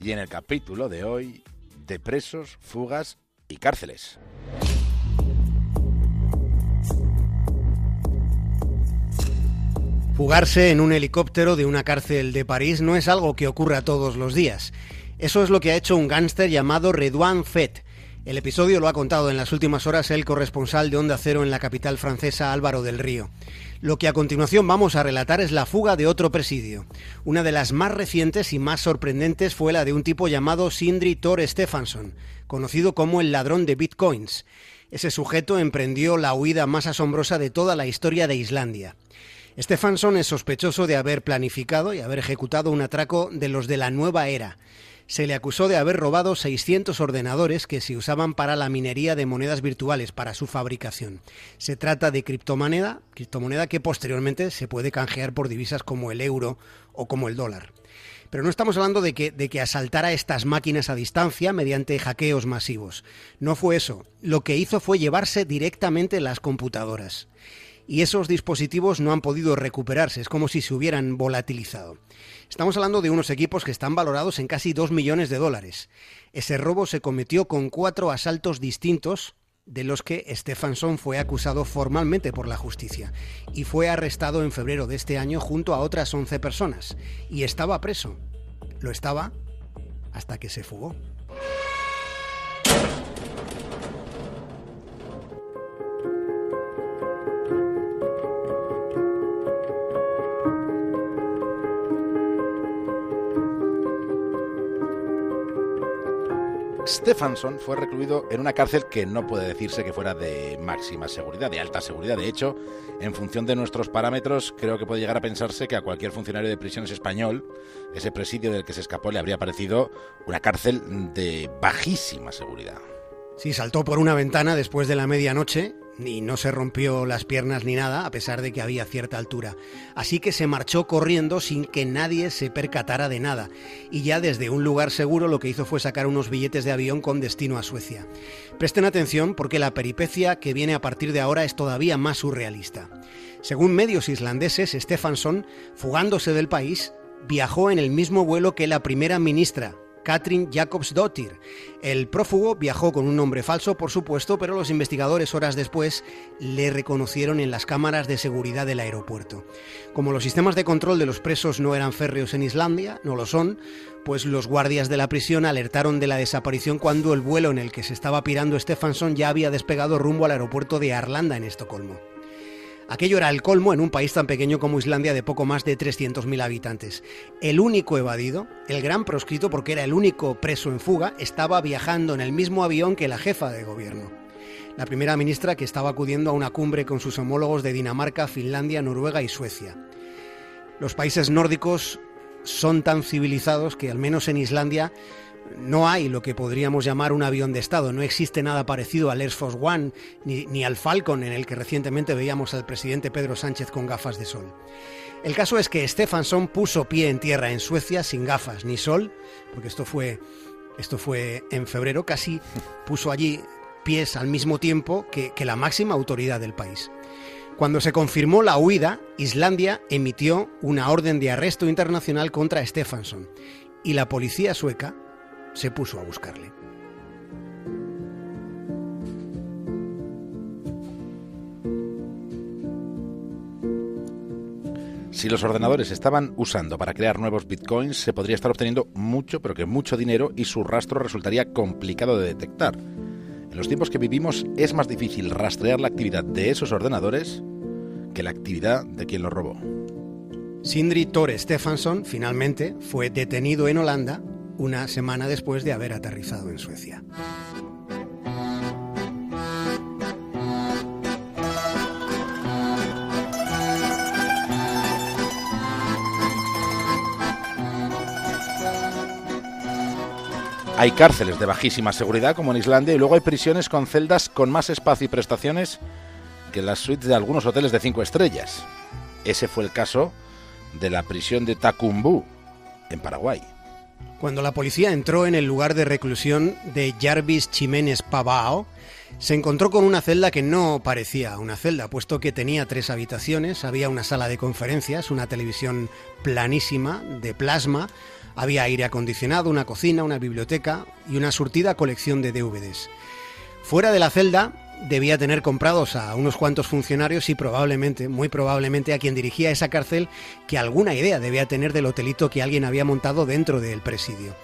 y en el capítulo de hoy, de presos, fugas y cárceles. Fugarse en un helicóptero de una cárcel de París no es algo que ocurra todos los días. Eso es lo que ha hecho un gángster llamado Redouane Fett, el episodio lo ha contado en las últimas horas el corresponsal de Onda Cero en la capital francesa Álvaro del Río. Lo que a continuación vamos a relatar es la fuga de otro presidio. Una de las más recientes y más sorprendentes fue la de un tipo llamado Sindri Thor Stefansson, conocido como el ladrón de bitcoins. Ese sujeto emprendió la huida más asombrosa de toda la historia de Islandia. Stefansson es sospechoso de haber planificado y haber ejecutado un atraco de los de la nueva era se le acusó de haber robado 600 ordenadores que se usaban para la minería de monedas virtuales para su fabricación. Se trata de criptomoneda, criptomoneda que posteriormente se puede canjear por divisas como el euro o como el dólar. Pero no estamos hablando de que, de que asaltara estas máquinas a distancia mediante hackeos masivos. No fue eso. Lo que hizo fue llevarse directamente las computadoras y esos dispositivos no han podido recuperarse, es como si se hubieran volatilizado. Estamos hablando de unos equipos que están valorados en casi 2 millones de dólares. Ese robo se cometió con cuatro asaltos distintos de los que Stefansson fue acusado formalmente por la justicia y fue arrestado en febrero de este año junto a otras 11 personas y estaba preso. Lo estaba hasta que se fugó. Stefansson fue recluido en una cárcel que no puede decirse que fuera de máxima seguridad, de alta seguridad. De hecho, en función de nuestros parámetros, creo que puede llegar a pensarse que a cualquier funcionario de prisiones español, ese presidio del que se escapó le habría parecido una cárcel de bajísima seguridad. Sí, saltó por una ventana después de la medianoche y no se rompió las piernas ni nada, a pesar de que había cierta altura. Así que se marchó corriendo sin que nadie se percatara de nada, y ya desde un lugar seguro lo que hizo fue sacar unos billetes de avión con destino a Suecia. Presten atención porque la peripecia que viene a partir de ahora es todavía más surrealista. Según medios islandeses, Stefansson, fugándose del país, viajó en el mismo vuelo que la primera ministra, Katrin Jakobsdottir. El prófugo viajó con un nombre falso, por supuesto, pero los investigadores horas después le reconocieron en las cámaras de seguridad del aeropuerto. Como los sistemas de control de los presos no eran férreos en Islandia, no lo son, pues los guardias de la prisión alertaron de la desaparición cuando el vuelo en el que se estaba pirando Stefansson ya había despegado rumbo al aeropuerto de Arlanda en Estocolmo. Aquello era el colmo en un país tan pequeño como Islandia de poco más de 300.000 habitantes. El único evadido, el gran proscrito porque era el único preso en fuga, estaba viajando en el mismo avión que la jefa de gobierno. La primera ministra que estaba acudiendo a una cumbre con sus homólogos de Dinamarca, Finlandia, Noruega y Suecia. Los países nórdicos son tan civilizados que al menos en Islandia no hay lo que podríamos llamar un avión de Estado. No existe nada parecido al Air Force One ni, al Falcon en el que recientemente veíamos al presidente Pedro Sánchez con gafas de sol. El caso es que Stefansson puso pie en tierra en Suecia sin gafas ni sol, porque esto fue, esto fue en febrero, casi puso allí pies al mismo tiempo que, que la máxima autoridad del país. Cuando se confirmó la huida, Islandia emitió una orden de arresto internacional contra Stefansson y la policía sueca se puso a buscarle. Si los ordenadores estaban usando para crear nuevos bitcoins, se podría estar obteniendo mucho, pero que mucho dinero y su rastro resultaría complicado de detectar. En los tiempos que vivimos es más difícil rastrear la actividad de esos ordenadores que la actividad de quien los robó. Sindri Tore Stefansson finalmente fue detenido en Holanda una semana después de haber aterrizado en Suecia. Hay cárceles de bajísima seguridad, como en Islandia, y luego hay prisiones con celdas con más espacio y prestaciones que las suites de algunos hoteles de cinco estrellas. Ese fue el caso de la prisión de Tacumbú, en Paraguay. Cuando la policía entró en el lugar de reclusión de Jarvis Chiménez Pavao, se encontró con una celda que no parecía una celda, puesto que tenía tres habitaciones, había una sala de conferencias, una televisión planísima de plasma, había aire acondicionado, una cocina, una biblioteca y una surtida colección de DVDs. Fuera de la celda debía tener comprados a unos cuantos funcionarios y probablemente, muy probablemente a quien dirigía esa cárcel, que alguna idea debía tener del hotelito que alguien había montado dentro del presidio.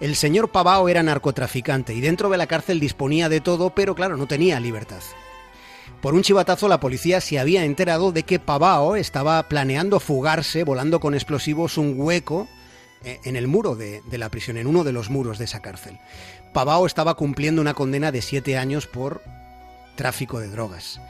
El señor Pavao era narcotraficante y dentro de la cárcel disponía de todo, pero claro, no tenía libertad. Por un chivatazo la policía se había enterado de que Pavao estaba planeando fugarse volando con explosivos un hueco eh, en el muro de, la prisión, en uno de los muros de esa cárcel. Pavao estaba cumpliendo una condena de siete años por tráfico de drogas.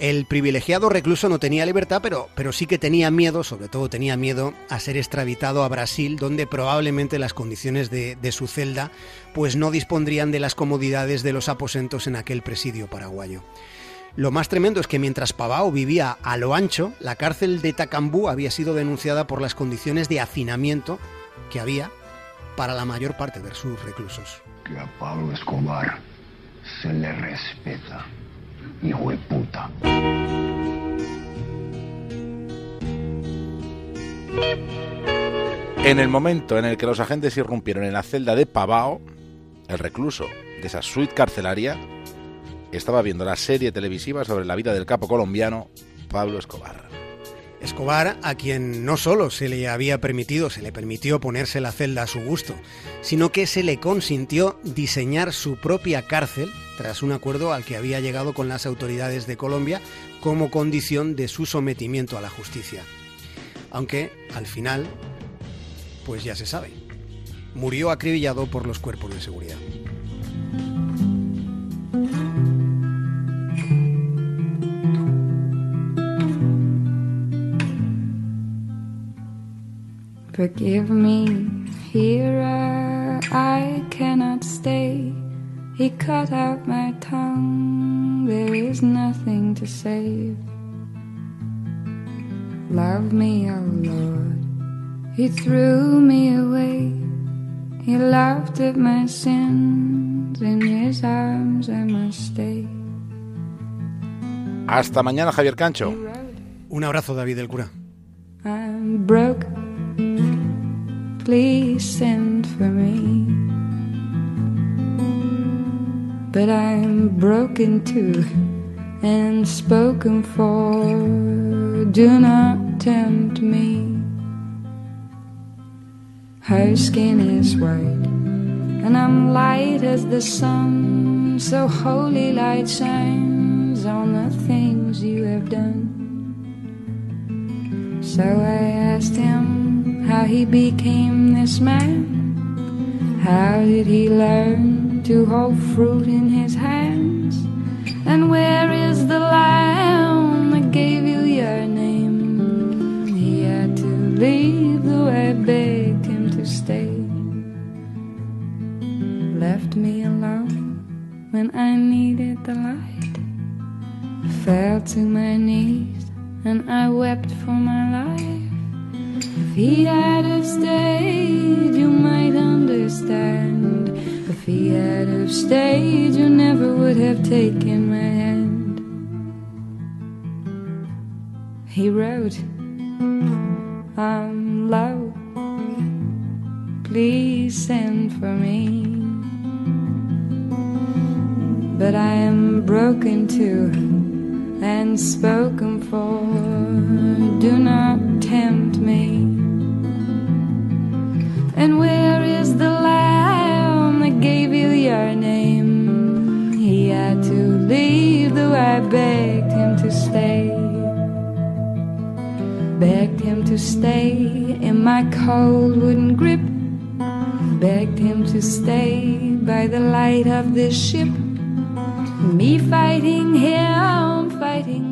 El privilegiado recluso no tenía libertad, pero, pero sí que tenía miedo, sobre todo tenía miedo a ser extraditado a Brasil, donde probablemente las condiciones de, su celda pues no dispondrían de las comodidades de los aposentos en aquel presidio paraguayo. Lo más tremendo es que mientras Pavao vivía a lo ancho, la cárcel de Tacambú había sido denunciada por las condiciones de hacinamiento que había para la mayor parte de sus reclusos. Que a Pablo Escobar se le respeta hijo de puta. En el momento en el que los agentes irrumpieron en la celda de Pavao, el recluso de esa suite carcelaria estaba viendo la serie televisiva sobre la vida del capo colombiano Pablo Escobar. Escobar, a quien no solo se le había permitido, se le permitió ponerse la celda a su gusto, sino que se le consintió diseñar su propia cárcel tras un acuerdo al que había llegado con las autoridades de Colombia como condición de su sometimiento a la justicia. Aunque, al final, pues ya se sabe, murió acribillado por los cuerpos de seguridad. Forgive me, here I cannot stay. He cut out my tongue, there is nothing to save. Love me, oh Lord, He threw me away. He laughed at my sins, in His arms I must stay. Hasta mañana, Javier Cancho. Un abrazo, David del Cura. I'm broke. please send for me. But I'm broken too and spoken for. Do not tempt me. Her skin is white, and I'm light as the sun. So holy light shines on the things you have done. So I asked him how he became this man. How did he learn to hold fruit in his hands? And where is the lamb that gave you your name? He had to leave, though I begged him to stay. Left me alone when I needed the light. Fell to my knees and I wept for my life. If he had stayed, you might understand. Had have stayed, you never would have taken my hand. He wrote, I'm low, please send for me. But I am broken too and spoken for. Do not tempt me. And where I begged him to stay. Begged him to stay in my cold wooden grip. Begged him to stay by the light of this ship. Me fighting him, fighting